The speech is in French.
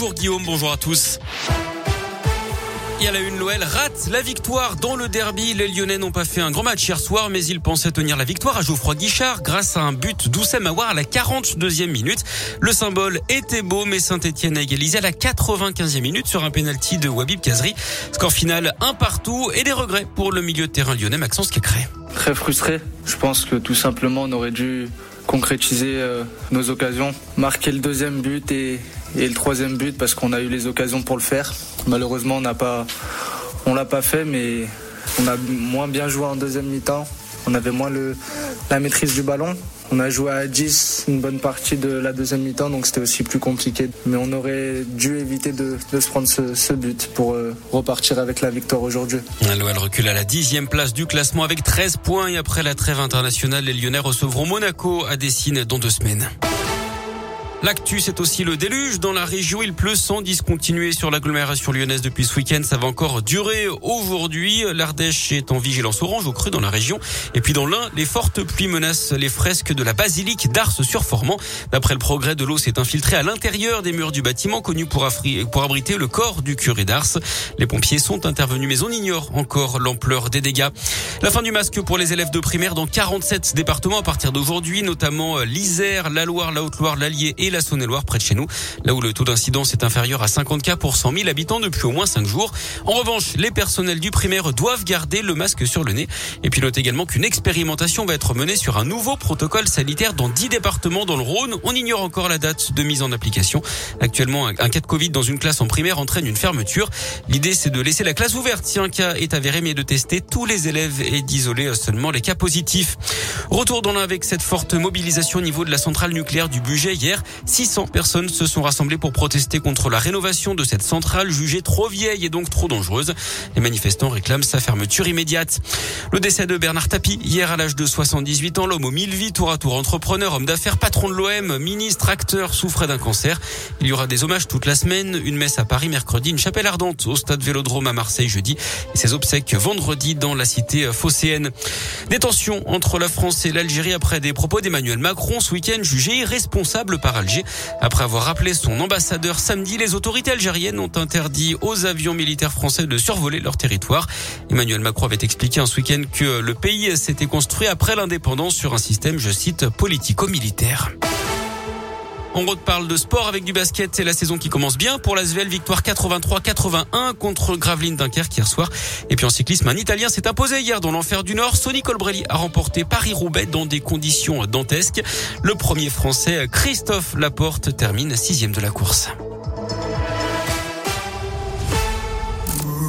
Bonjour Guillaume, bonjour à tous. Et à la une, l'OL rate la victoire dans le derby. Les Lyonnais n'ont pas fait un grand match hier soir, mais ils pensaient tenir la victoire à Geoffroy Guichard grâce à un but d'Oussem Aouar à la 42e minute. Le symbole était beau, mais Saint-Etienne a égalisé à la 95e minute sur un penalty de Wabib Kazri. Score final un partout et des regrets pour le milieu de terrain lyonnais Maxence Kécré. Très frustré. Je pense que tout simplement on aurait dû concrétiser euh, nos occasions, marquer le deuxième but et, le troisième but parce qu'on a eu les occasions pour le faire. Malheureusement, on n'a pas, l'a pas fait, mais on a moins bien joué en deuxième mi-temps. On avait moins la maîtrise du ballon. On a joué à 10 une bonne partie de la deuxième mi-temps, donc c'était aussi plus compliqué. Mais on aurait dû éviter de, de se prendre ce, but pour euh, repartir avec la victoire aujourd'hui. L'OL recule à la dixième place du classement avec 13 points et après la trêve internationale, les Lyonnais recevront Monaco à Dessine dans deux semaines. L'actu, c'est aussi le déluge. Dans la région, il pleut sans discontinuer sur l'agglomération lyonnaise depuis ce week-end. Ça va encore durer aujourd'hui. L'Ardèche est en vigilance orange au cru dans la région. Et puis dans l'Ain, les fortes pluies menacent les fresques de la basilique d'Ars sur Formant. D'après le progrès, de l'eau s'est infiltrée à l'intérieur des murs du bâtiment connu pour, abriter le corps du curé d'Ars. Les pompiers sont intervenus, mais on ignore encore l'ampleur des dégâts. La fin du masque pour les élèves de primaire dans 47 départements à partir d'aujourd'hui, notamment l'Isère, la Loire, la Haute-Loire, l'Allier et la Saône-et-Loire près de chez nous, là où le taux d'incidence est inférieur à 50 cas pour 100 000 habitants depuis au moins 5 jours. En revanche, les personnels du primaire doivent garder le masque sur le nez. Et puis note également qu'une expérimentation va être menée sur un nouveau protocole sanitaire dans 10 départements dans le Rhône. On ignore encore la date de mise en application. Actuellement, un cas de Covid dans une classe en primaire entraîne une fermeture. L'idée, c'est de laisser la classe ouverte si un cas est avéré, mais de tester tous les élèves et d'isoler seulement les cas positifs. Retour dans l'un avec cette forte mobilisation au niveau de la centrale nucléaire du budget hier. 600 personnes se sont rassemblées pour protester contre la rénovation de cette centrale jugée trop vieille et donc trop dangereuse. Les manifestants réclament sa fermeture immédiate. Le décès de Bernard Tapie hier à l'âge de 78 ans, l'homme aux mille vies, tour à tour entrepreneur, homme d'affaires, patron de l'OM, ministre, acteur, souffrait d'un cancer. Il y aura des hommages toute la semaine, une messe à Paris mercredi, une chapelle ardente au stade Vélodrome à Marseille jeudi et ses obsèques vendredi dans la cité phocéenne. Des tensions entre la France et l'Algérie après des propos d'Emmanuel Macron ce week-end jugé irresponsable par Après avoir rappelé son ambassadeur samedi, les autorités algériennes ont interdit aux avions militaires français de survoler leur territoire. Emmanuel Macron avait expliqué ce week-end que le pays s'était construit après l'indépendance sur un système, je cite, politico-militaire. On reparle de sport avec du basket. C'est la saison qui commence bien pour la l'Asvel. Victoire 83-81 contre Gravelines Dunkerque hier soir. Et puis en cyclisme, un Italien s'est imposé hier dans l'enfer du Nord. Sonny Colbrelli a remporté Paris-Roubaix dans des conditions dantesques. Le premier français, Christophe Laporte, termine sixième de la course.